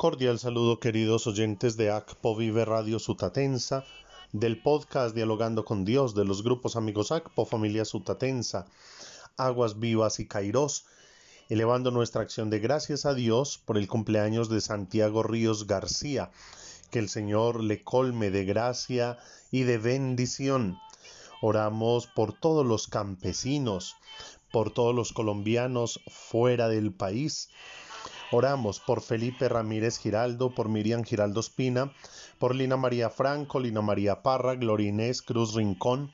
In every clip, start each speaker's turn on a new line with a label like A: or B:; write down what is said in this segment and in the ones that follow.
A: Cordial saludo queridos oyentes de ACPO Vive Radio Sutatensa, del podcast Dialogando con Dios de los grupos amigos ACPO Familia Sutatensa, Aguas Vivas y Cairós, elevando nuestra acción de gracias a Dios por el cumpleaños de Santiago Ríos García, que el Señor le colme de gracia y de bendición. Oramos por todos los campesinos, por todos los colombianos fuera del país, Oramos por Felipe Ramírez Giraldo, por Miriam Giraldo Espina, por Lina María Franco, Lina María Parra, Glorinés Cruz Rincón,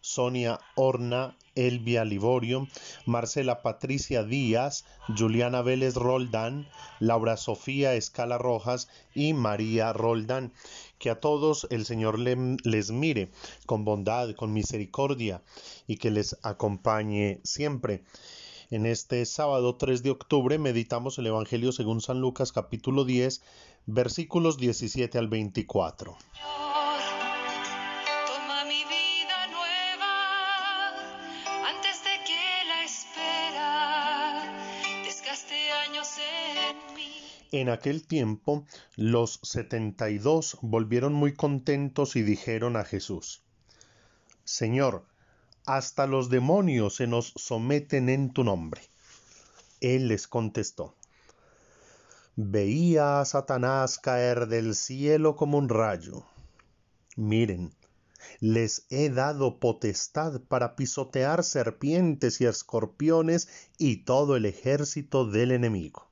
A: Sonia Horna, Elvia Liborio, Marcela Patricia Díaz, Juliana Vélez Roldán, Laura Sofía Escala Rojas y María Roldán. Que a todos el Señor les mire con bondad, con misericordia y que les acompañe siempre. En este sábado 3 de octubre meditamos el Evangelio según San Lucas capítulo 10 versículos 17 al 24. En aquel tiempo los setenta y dos volvieron muy contentos y dijeron a Jesús, Señor, hasta los demonios se nos someten en tu nombre. Él les contestó, veía a Satanás caer del cielo como un rayo. Miren, les he dado potestad para pisotear serpientes y escorpiones y todo el ejército del enemigo,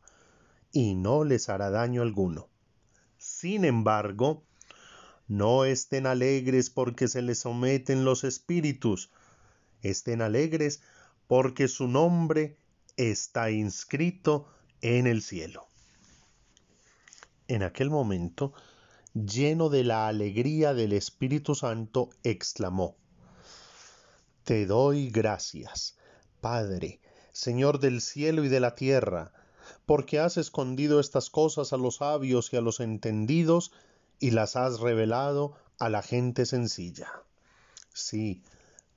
A: y no les hará daño alguno. Sin embargo, no estén alegres porque se les someten los espíritus, estén alegres porque su nombre está inscrito en el cielo. En aquel momento, lleno de la alegría del Espíritu Santo, exclamó, Te doy gracias, Padre, Señor del cielo y de la tierra, porque has escondido estas cosas a los sabios y a los entendidos y las has revelado a la gente sencilla. Sí,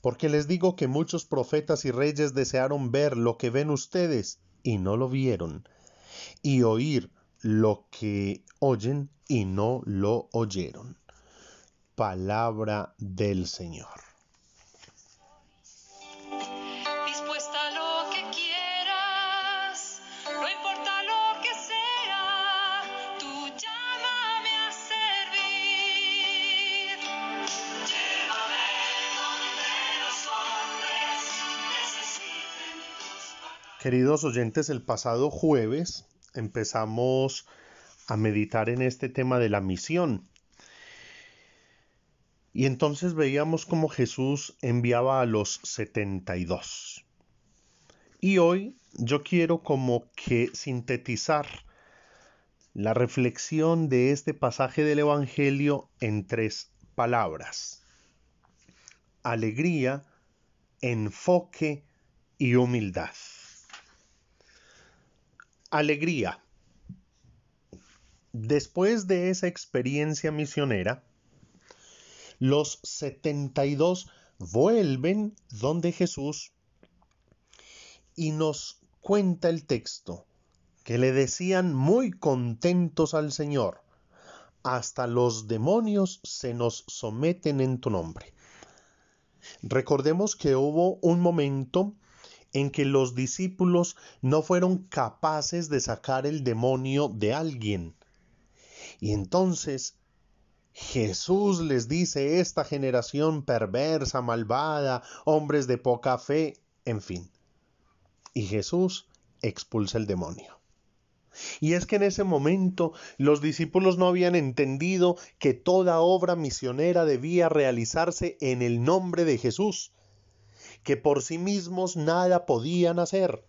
A: Porque les digo que muchos profetas y reyes desearon ver lo que ven ustedes y no lo vieron, y oír lo que oyen y no lo oyeron. Palabra del Señor. Queridos oyentes, el pasado jueves empezamos a meditar en este tema de la misión. Y entonces veíamos cómo Jesús enviaba a los 72. Y hoy yo quiero como que sintetizar la reflexión de este pasaje del Evangelio en tres palabras. Alegría, enfoque y humildad. Alegría. Después de esa experiencia misionera, los 72 vuelven donde Jesús y nos cuenta el texto que le decían muy contentos al Señor, hasta los demonios se nos someten en tu nombre. Recordemos que hubo un momento en que los discípulos no fueron capaces de sacar el demonio de alguien. Y entonces Jesús les dice, esta generación perversa, malvada, hombres de poca fe, en fin. Y Jesús expulsa el demonio. Y es que en ese momento los discípulos no habían entendido que toda obra misionera debía realizarse en el nombre de Jesús que por sí mismos nada podían hacer.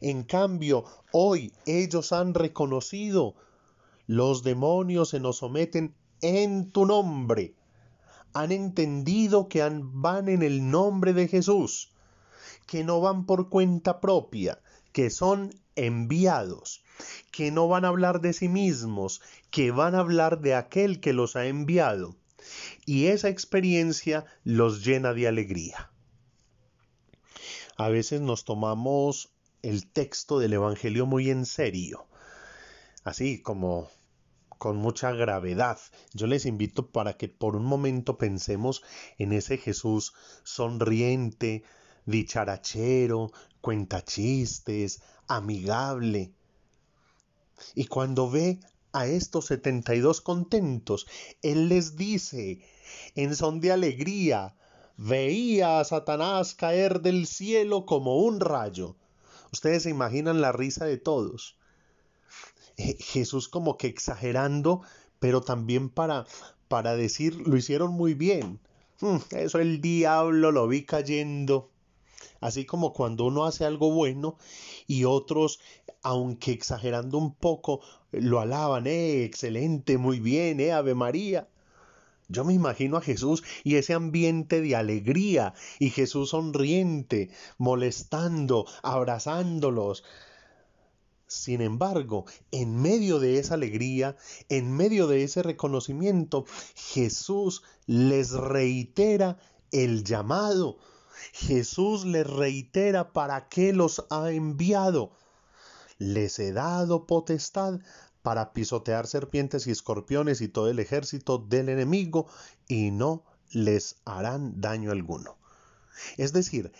A: En cambio, hoy ellos han reconocido Los demonios se nos someten en tu nombre. Han entendido que van en el nombre de Jesús, que no van por cuenta propia, que son enviados, que no van a hablar de sí mismos, que van a hablar de aquel que los ha enviado. Y esa experiencia los llena de alegría. A veces nos tomamos el texto del Evangelio muy en serio, así como con mucha gravedad. Yo les invito para que por un momento pensemos en ese Jesús sonriente, dicharachero, cuenta chistes, amigable. Y cuando ve a estos setenta y dos contentos, Él les dice, en son de alegría, veía a Satanás caer del cielo como un rayo. Ustedes se imaginan la risa de todos. Jesús como que exagerando, pero también para, para decir, lo hicieron muy bien. Mm, eso el diablo lo vi cayendo. Así como cuando uno hace algo bueno y otros, aunque exagerando un poco, lo alaban, eh, excelente, muy bien, eh, Ave María. Yo me imagino a Jesús y ese ambiente de alegría y Jesús sonriente, molestando, abrazándolos. Sin embargo, en medio de esa alegría, en medio de ese reconocimiento, Jesús les reitera el llamado. Jesús les reitera para qué los ha enviado. Les he dado potestad para pisotear serpientes y escorpiones y todo el ejército del enemigo y no les harán daño alguno. Es decir,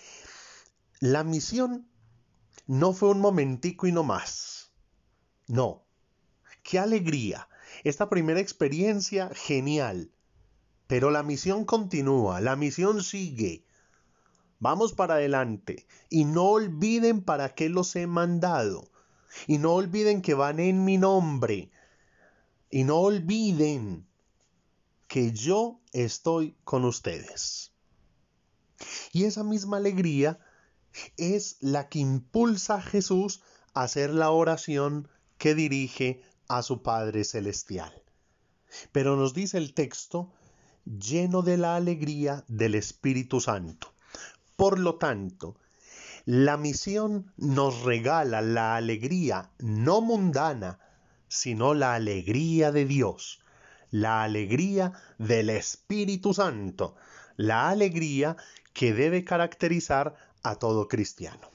A: la misión no fue un momentico y no más. No. Qué alegría. Esta primera experiencia genial. Pero la misión continúa, la misión sigue. Vamos para adelante y no olviden para qué los he mandado. Y no olviden que van en mi nombre. Y no olviden que yo estoy con ustedes. Y esa misma alegría es la que impulsa a Jesús a hacer la oración que dirige a su Padre Celestial. Pero nos dice el texto, lleno de la alegría del Espíritu Santo. Por lo tanto, la misión nos regala la alegría no mundana, sino la alegría de Dios, la alegría del Espíritu Santo, la alegría que debe caracterizar a todo cristiano.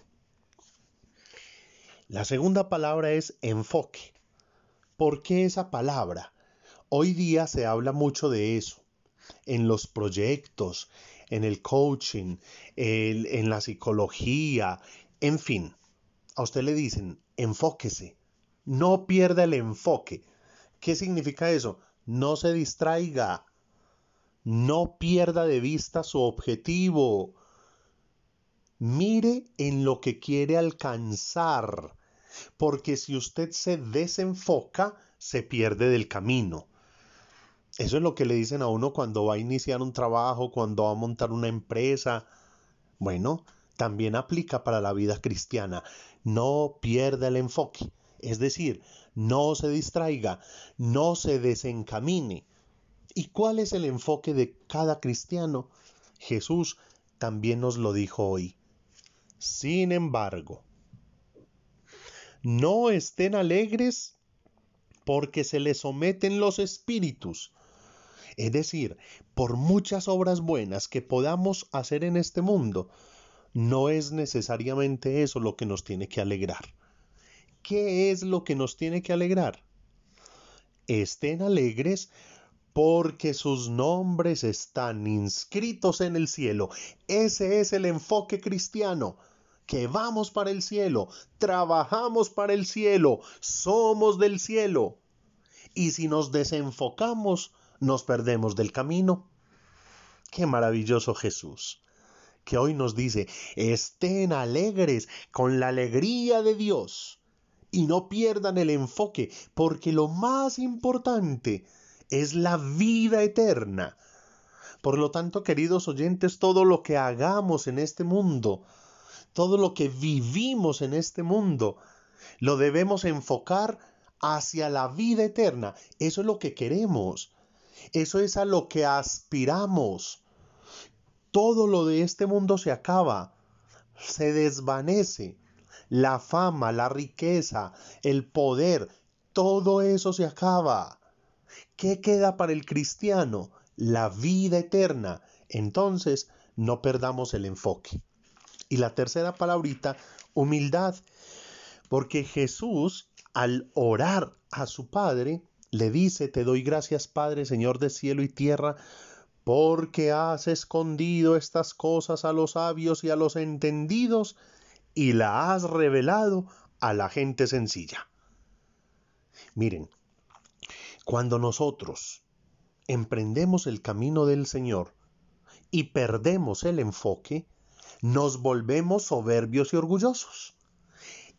A: La segunda palabra es enfoque. ¿Por qué esa palabra? Hoy día se habla mucho de eso, en los proyectos, en el coaching, en la psicología, en fin. A usted le dicen, enfóquese, no pierda el enfoque. ¿Qué significa eso? No se distraiga, no pierda de vista su objetivo. Mire en lo que quiere alcanzar, porque si usted se desenfoca, se pierde del camino. Eso es lo que le dicen a uno cuando va a iniciar un trabajo, cuando va a montar una empresa. Bueno, también aplica para la vida cristiana. No pierda el enfoque. Es decir, no se distraiga, no se desencamine. ¿Y cuál es el enfoque de cada cristiano? Jesús también nos lo dijo hoy. Sin embargo, no estén alegres porque se les someten los espíritus, es decir, por muchas obras buenas que podamos hacer en este mundo, no es necesariamente eso lo que nos tiene que alegrar. ¿Qué es lo que nos tiene que alegrar? Estén alegres porque sus nombres están inscritos en el cielo. Ese es el enfoque cristiano. Que vamos para el cielo, trabajamos para el cielo, somos del cielo. Y si nos desenfocamos, nos perdemos del camino. Qué maravilloso Jesús, que hoy nos dice, estén alegres con la alegría de Dios y no pierdan el enfoque, porque lo más importante es la vida eterna. Por lo tanto, queridos oyentes, todo lo que hagamos en este mundo, todo lo que vivimos en este mundo, lo debemos enfocar hacia la vida eterna. Eso es lo que queremos. Eso es a lo que aspiramos. Todo lo de este mundo se acaba, se desvanece. La fama, la riqueza, el poder, todo eso se acaba. ¿Qué queda para el cristiano? La vida eterna. Entonces, no perdamos el enfoque. Y la tercera palabrita, humildad. Porque Jesús, al orar a su Padre, le dice, te doy gracias Padre, Señor de cielo y tierra, porque has escondido estas cosas a los sabios y a los entendidos y la has revelado a la gente sencilla. Miren, cuando nosotros emprendemos el camino del Señor y perdemos el enfoque, nos volvemos soberbios y orgullosos.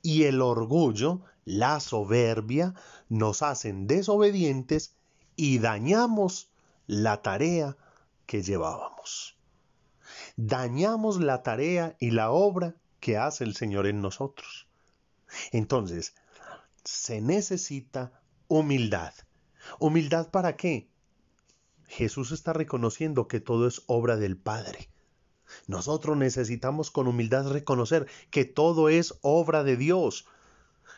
A: Y el orgullo, la soberbia, nos hacen desobedientes y dañamos la tarea que llevábamos. Dañamos la tarea y la obra que hace el Señor en nosotros. Entonces, se necesita humildad. ¿Humildad para qué? Jesús está reconociendo que todo es obra del Padre. Nosotros necesitamos con humildad reconocer que todo es obra de Dios.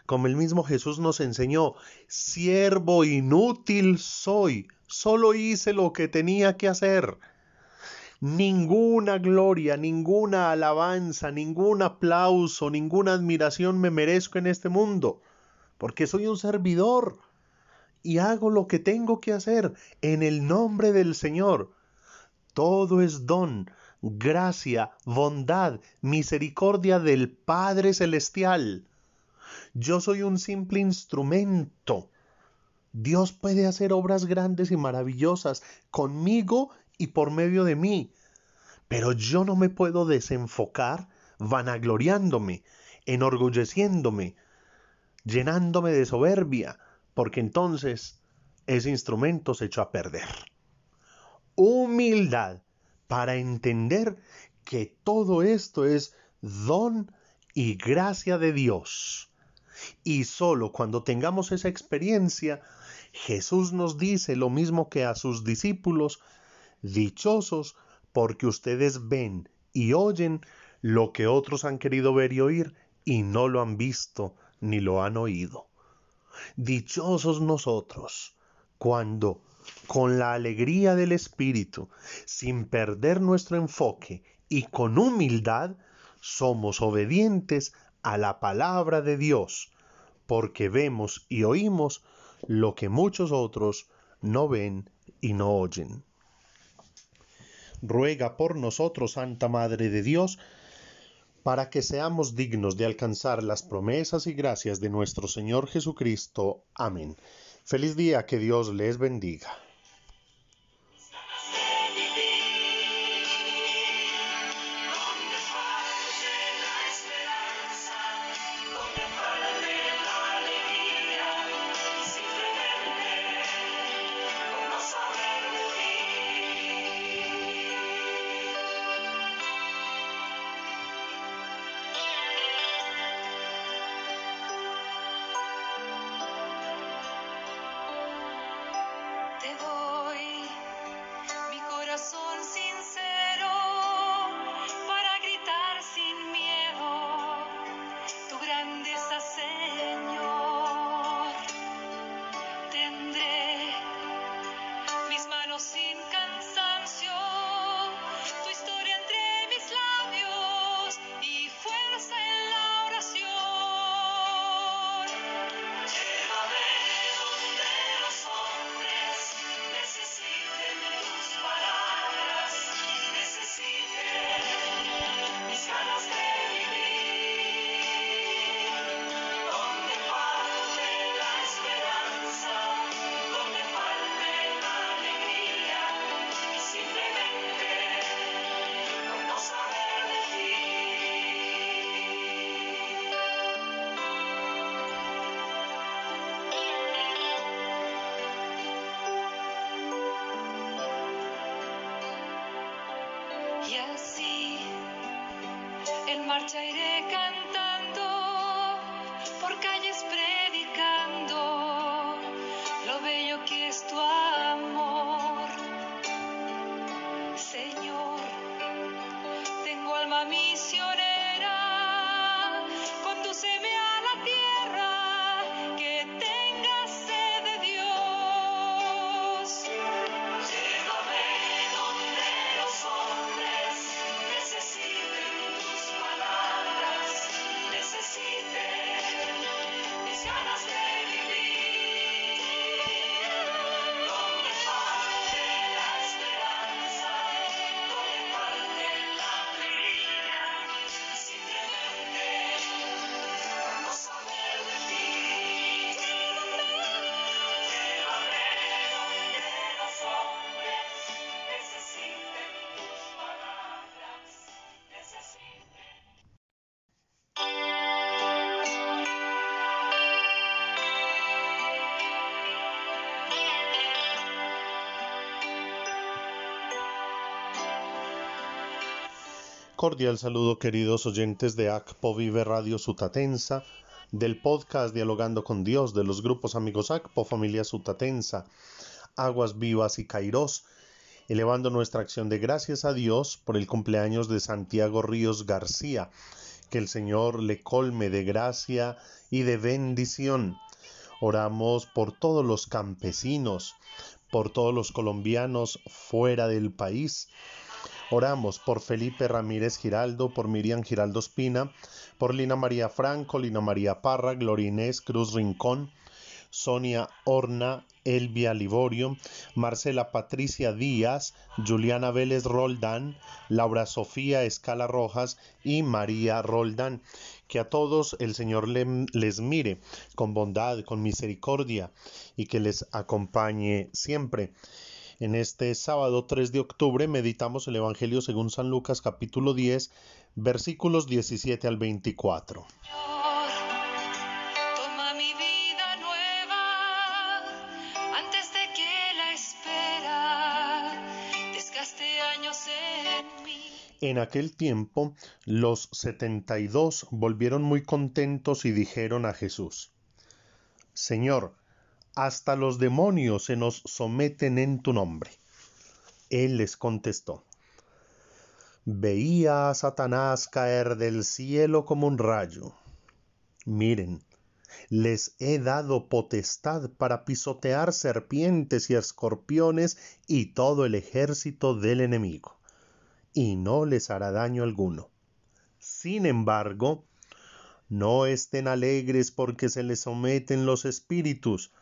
A: Como el mismo Jesús nos enseñó, siervo inútil soy, solo hice lo que tenía que hacer. Ninguna gloria, ninguna alabanza, ningún aplauso, ninguna admiración me merezco en este mundo, porque soy un servidor y hago lo que tengo que hacer en el nombre del Señor. Todo es don, gracia, bondad, misericordia del Padre Celestial. Yo soy un simple instrumento. Dios puede hacer obras grandes y maravillosas conmigo y por medio de mí. Pero yo no me puedo desenfocar vanagloriándome, enorgulleciéndome, llenándome de soberbia, porque entonces ese instrumento se echó a perder. Humildad para entender que todo esto es don y gracia de Dios. Y solo cuando tengamos esa experiencia, Jesús nos dice lo mismo que a sus discípulos Dichosos porque ustedes ven y oyen lo que otros han querido ver y oír y no lo han visto ni lo han oído. Dichosos nosotros cuando, con la alegría del Espíritu, sin perder nuestro enfoque y con humildad, somos obedientes a la palabra de Dios, porque vemos y oímos lo que muchos otros no ven y no oyen ruega por nosotros, Santa Madre de Dios, para que seamos dignos de alcanzar las promesas y gracias de nuestro Señor Jesucristo. Amén. Feliz día, que Dios les bendiga.
B: Marcha iré cantando por calles predicando.
A: Cordial saludo queridos oyentes de ACPO Vive Radio Sutatensa, del podcast Dialogando con Dios de los grupos amigos ACPO Familia Sutatensa, Aguas Vivas y Cairós, elevando nuestra acción de gracias a Dios por el cumpleaños de Santiago Ríos García, que el Señor le colme de gracia y de bendición. Oramos por todos los campesinos, por todos los colombianos fuera del país, Oramos por Felipe Ramírez Giraldo, por Miriam Giraldo Espina, por Lina María Franco, Lina María Parra, Gloria Inés Cruz Rincón, Sonia Horna, Elvia Liborio, Marcela Patricia Díaz, Juliana Vélez Roldán, Laura Sofía Escala Rojas y María Roldán. Que a todos el Señor les mire con bondad, con misericordia y que les acompañe siempre. En este sábado 3 de octubre meditamos el Evangelio según San Lucas capítulo 10 versículos 17 al 24. En aquel tiempo los setenta y dos volvieron muy contentos y dijeron a Jesús, Señor, hasta los demonios se nos someten en tu nombre. Él les contestó, veía a Satanás caer del cielo como un rayo. Miren, les he dado potestad para pisotear serpientes y escorpiones y todo el ejército del enemigo, y no les hará daño alguno. Sin embargo, no estén alegres porque se les someten los espíritus,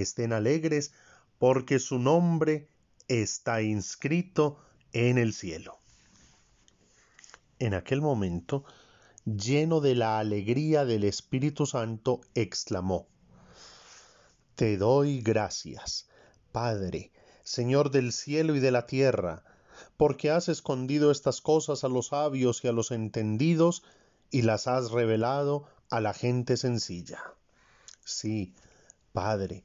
A: estén alegres porque su nombre está inscrito en el cielo. En aquel momento, lleno de la alegría del Espíritu Santo, exclamó, Te doy gracias, Padre, Señor del cielo y de la tierra, porque has escondido estas cosas a los sabios y a los entendidos y las has revelado a la gente sencilla. Sí, Padre,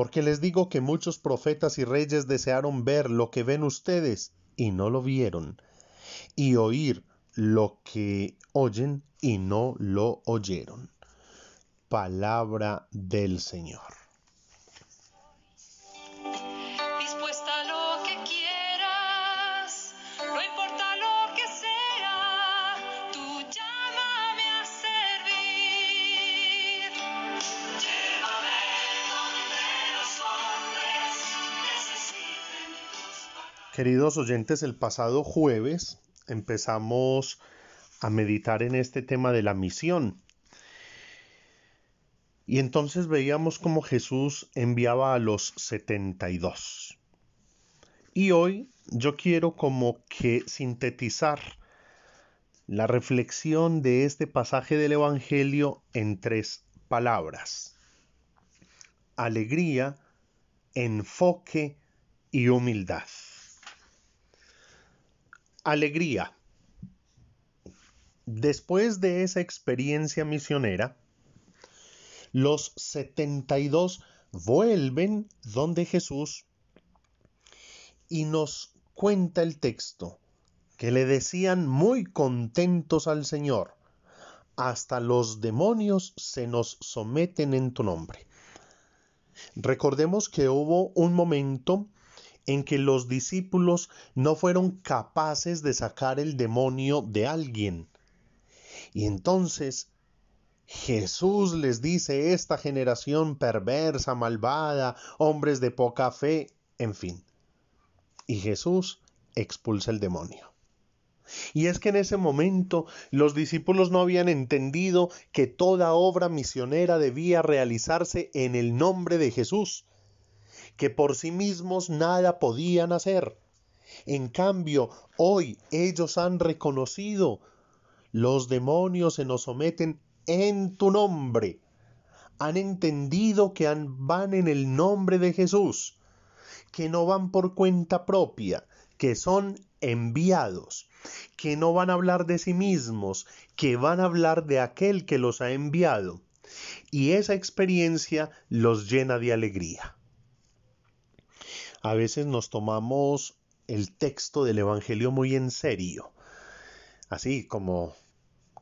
A: porque les digo que muchos profetas y reyes desearon ver lo que ven ustedes y no lo vieron, y oír lo que oyen y no lo oyeron. Palabra del Señor. Queridos oyentes, el pasado jueves empezamos a meditar en este tema de la misión. Y entonces veíamos cómo Jesús enviaba a los 72. Y hoy yo quiero como que sintetizar la reflexión de este pasaje del Evangelio en tres palabras. Alegría, enfoque y humildad. Alegría. Después de esa experiencia misionera, los 72 vuelven donde Jesús y nos cuenta el texto que le decían muy contentos al Señor, hasta los demonios se nos someten en tu nombre. Recordemos que hubo un momento en que los discípulos no fueron capaces de sacar el demonio de alguien. Y entonces Jesús les dice, esta generación perversa, malvada, hombres de poca fe, en fin. Y Jesús expulsa el demonio. Y es que en ese momento los discípulos no habían entendido que toda obra misionera debía realizarse en el nombre de Jesús que por sí mismos nada podían hacer. En cambio, hoy ellos han reconocido Los demonios se nos someten en tu nombre. Han entendido que van en el nombre de Jesús, que no van por cuenta propia, que son enviados, que no van a hablar de sí mismos, que van a hablar de aquel que los ha enviado. Y esa experiencia los llena de alegría. A veces nos tomamos el texto del Evangelio muy en serio, así como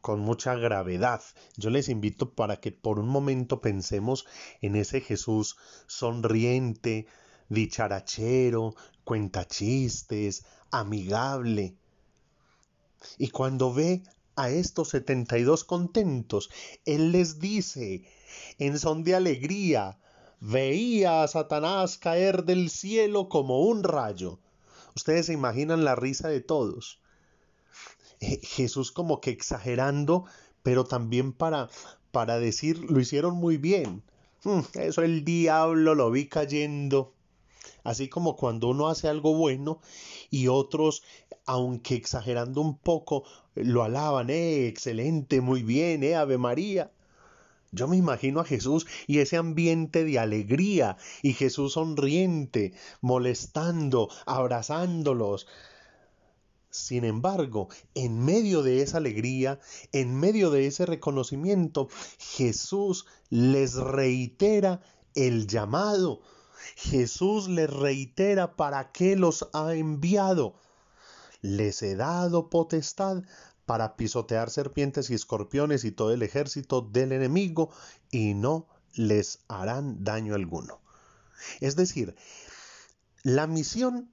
A: con mucha gravedad. Yo les invito para que por un momento pensemos en ese Jesús sonriente, dicharachero, cuenta chistes, amigable. Y cuando ve a estos setenta y dos contentos, Él les dice, en son de alegría, veía a Satanás caer del cielo como un rayo. Ustedes se imaginan la risa de todos. Eh, Jesús como que exagerando, pero también para, para decir, lo hicieron muy bien. Hmm, eso el diablo lo vi cayendo. Así como cuando uno hace algo bueno y otros, aunque exagerando un poco, lo alaban, eh, excelente, muy bien, eh, Ave María. Yo me imagino a Jesús y ese ambiente de alegría y Jesús sonriente, molestando, abrazándolos. Sin embargo, en medio de esa alegría, en medio de ese reconocimiento, Jesús les reitera el llamado. Jesús les reitera para qué los ha enviado. Les he dado potestad para pisotear serpientes y escorpiones y todo el ejército del enemigo y no les harán daño alguno. Es decir, la misión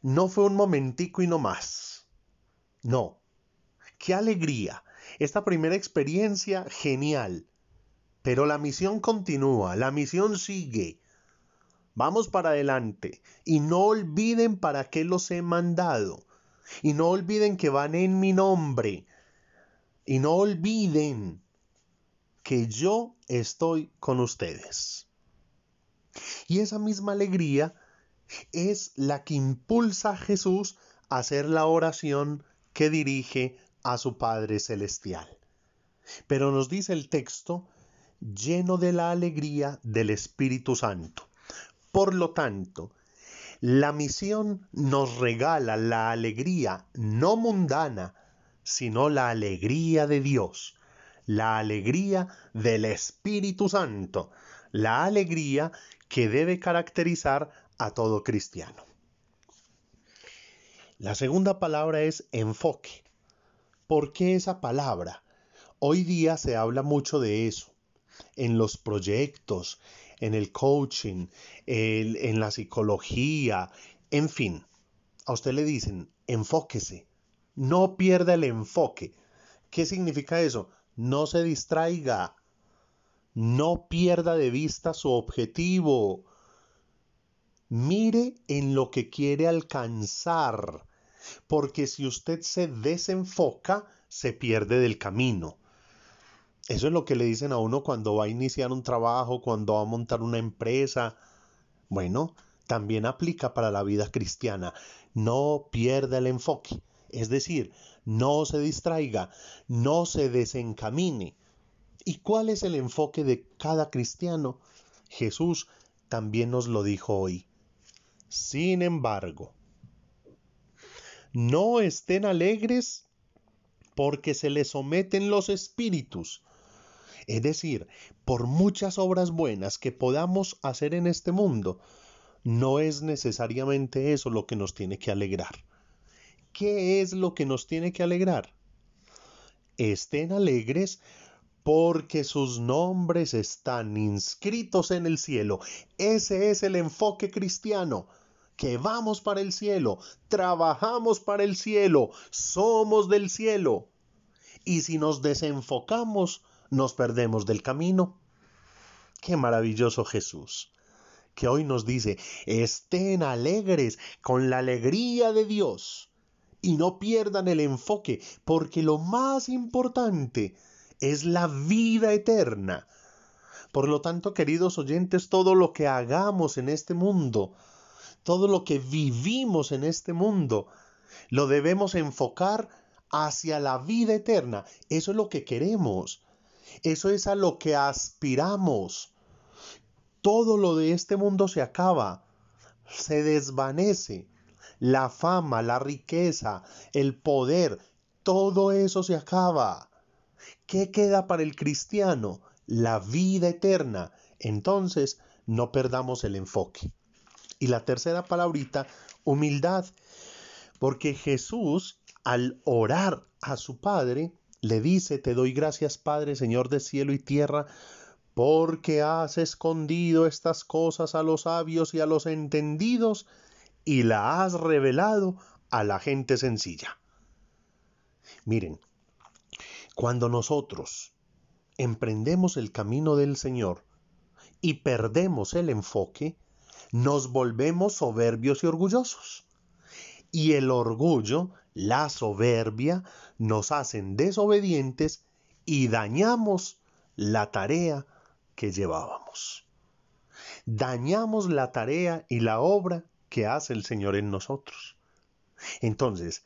A: no fue un momentico y no más. No. Qué alegría. Esta primera experiencia, genial. Pero la misión continúa, la misión sigue. Vamos para adelante. Y no olviden para qué los he mandado. Y no olviden que van en mi nombre. Y no olviden que yo estoy con ustedes. Y esa misma alegría es la que impulsa a Jesús a hacer la oración que dirige a su Padre Celestial. Pero nos dice el texto, lleno de la alegría del Espíritu Santo. Por lo tanto, la misión nos regala la alegría no mundana, sino la alegría de Dios, la alegría del Espíritu Santo, la alegría que debe caracterizar a todo cristiano. La segunda palabra es enfoque. ¿Por qué esa palabra? Hoy día se habla mucho de eso, en los proyectos, en el coaching, en la psicología, en fin. A usted le dicen, enfóquese, no pierda el enfoque. ¿Qué significa eso? No se distraiga, no pierda de vista su objetivo. Mire en lo que quiere alcanzar, porque si usted se desenfoca, se pierde del camino. Eso es lo que le dicen a uno cuando va a iniciar un trabajo, cuando va a montar una empresa. Bueno, también aplica para la vida cristiana. No pierda el enfoque. Es decir, no se distraiga, no se desencamine. ¿Y cuál es el enfoque de cada cristiano? Jesús también nos lo dijo hoy. Sin embargo, no estén alegres porque se les someten los espíritus, es decir, por muchas obras buenas que podamos hacer en este mundo, no es necesariamente eso lo que nos tiene que alegrar. ¿Qué es lo que nos tiene que alegrar? Estén alegres porque sus nombres están inscritos en el cielo. Ese es el enfoque cristiano, que vamos para el cielo, trabajamos para el cielo, somos del cielo. Y si nos desenfocamos, nos perdemos del camino. Qué maravilloso Jesús, que hoy nos dice, estén alegres con la alegría de Dios y no pierdan el enfoque, porque lo más importante es la vida eterna. Por lo tanto, queridos oyentes, todo lo que hagamos en este mundo, todo lo que vivimos en este mundo, lo debemos enfocar hacia la vida eterna. Eso es lo que queremos. Eso es a lo que aspiramos. Todo lo de este mundo se acaba, se desvanece. La fama, la riqueza, el poder, todo eso se acaba. ¿Qué queda para el cristiano? La vida eterna. Entonces, no perdamos el enfoque. Y la tercera palabrita, humildad. Porque Jesús, al orar a su Padre, le dice, te doy gracias Padre, Señor de cielo y tierra, porque has escondido estas cosas a los sabios y a los entendidos y la has revelado a la gente sencilla. Miren, cuando nosotros emprendemos el camino del Señor y perdemos el enfoque, nos volvemos soberbios y orgullosos. Y el orgullo, la soberbia, nos hacen desobedientes y dañamos la tarea que llevábamos. Dañamos la tarea y la obra que hace el Señor en nosotros. Entonces,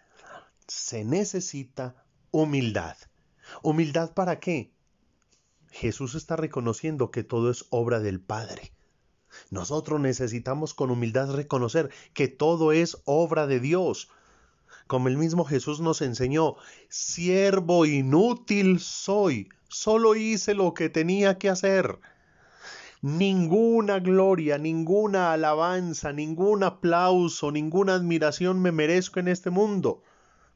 A: se necesita humildad. ¿Humildad para qué? Jesús está reconociendo que todo es obra del Padre. Nosotros necesitamos con humildad reconocer que todo es obra de Dios. Como el mismo Jesús nos enseñó, siervo inútil soy, solo hice lo que tenía que hacer. Ninguna gloria, ninguna alabanza, ningún aplauso, ninguna admiración me merezco en este mundo,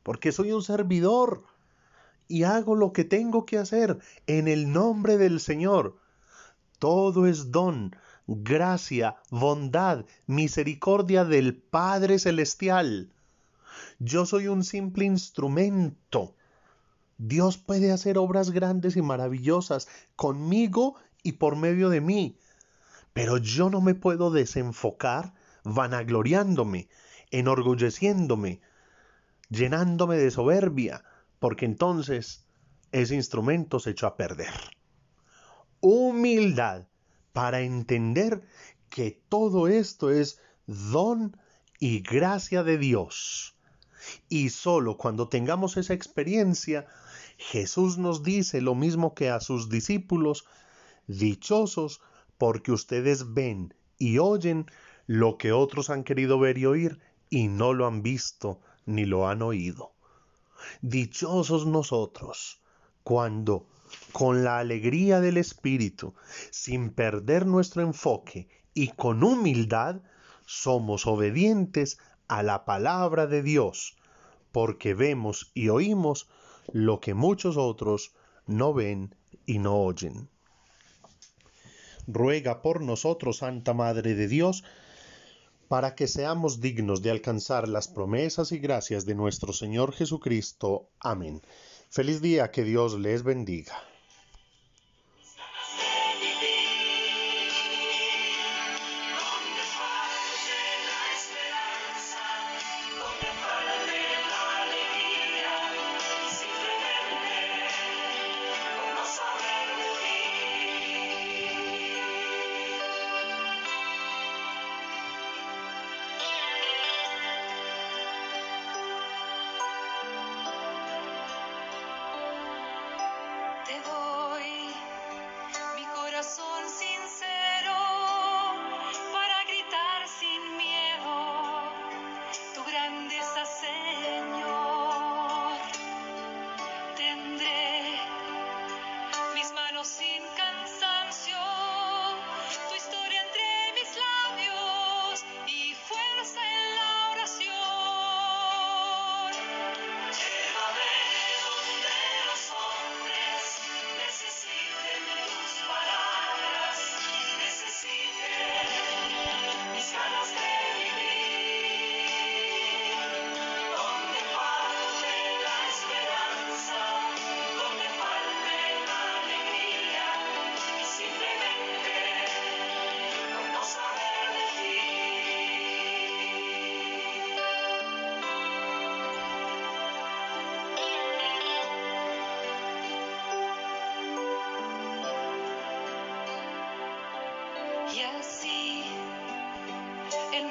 A: porque soy un servidor y hago lo que tengo que hacer en el nombre del Señor. Todo es don, gracia, bondad, misericordia del Padre Celestial. Yo soy un simple instrumento. Dios puede hacer obras grandes y maravillosas conmigo y por medio de mí. Pero yo no me puedo desenfocar vanagloriándome, enorgulleciéndome, llenándome de soberbia, porque entonces ese instrumento se echó a perder. Humildad para entender que todo esto es don y gracia de Dios. Y solo cuando tengamos esa experiencia, Jesús nos dice lo mismo que a sus discípulos Dichosos porque ustedes ven y oyen lo que otros han querido ver y oír y no lo han visto ni lo han oído. Dichosos nosotros cuando, con la alegría del Espíritu, sin perder nuestro enfoque y con humildad, somos obedientes a la palabra de Dios, porque vemos y oímos lo que muchos otros no ven y no oyen ruega por nosotros, Santa Madre de Dios, para que seamos dignos de alcanzar las promesas y gracias de nuestro Señor Jesucristo. Amén. Feliz día, que Dios les bendiga.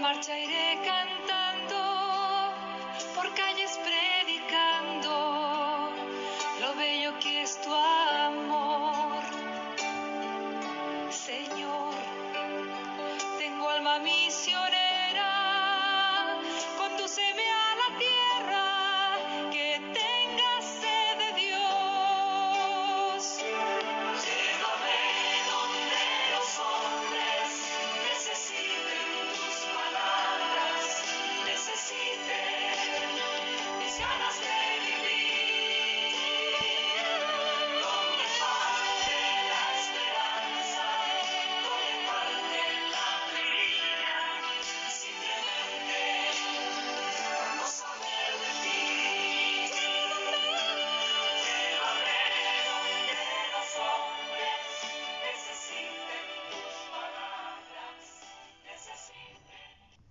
B: marcha iré cantando, por calles predicando.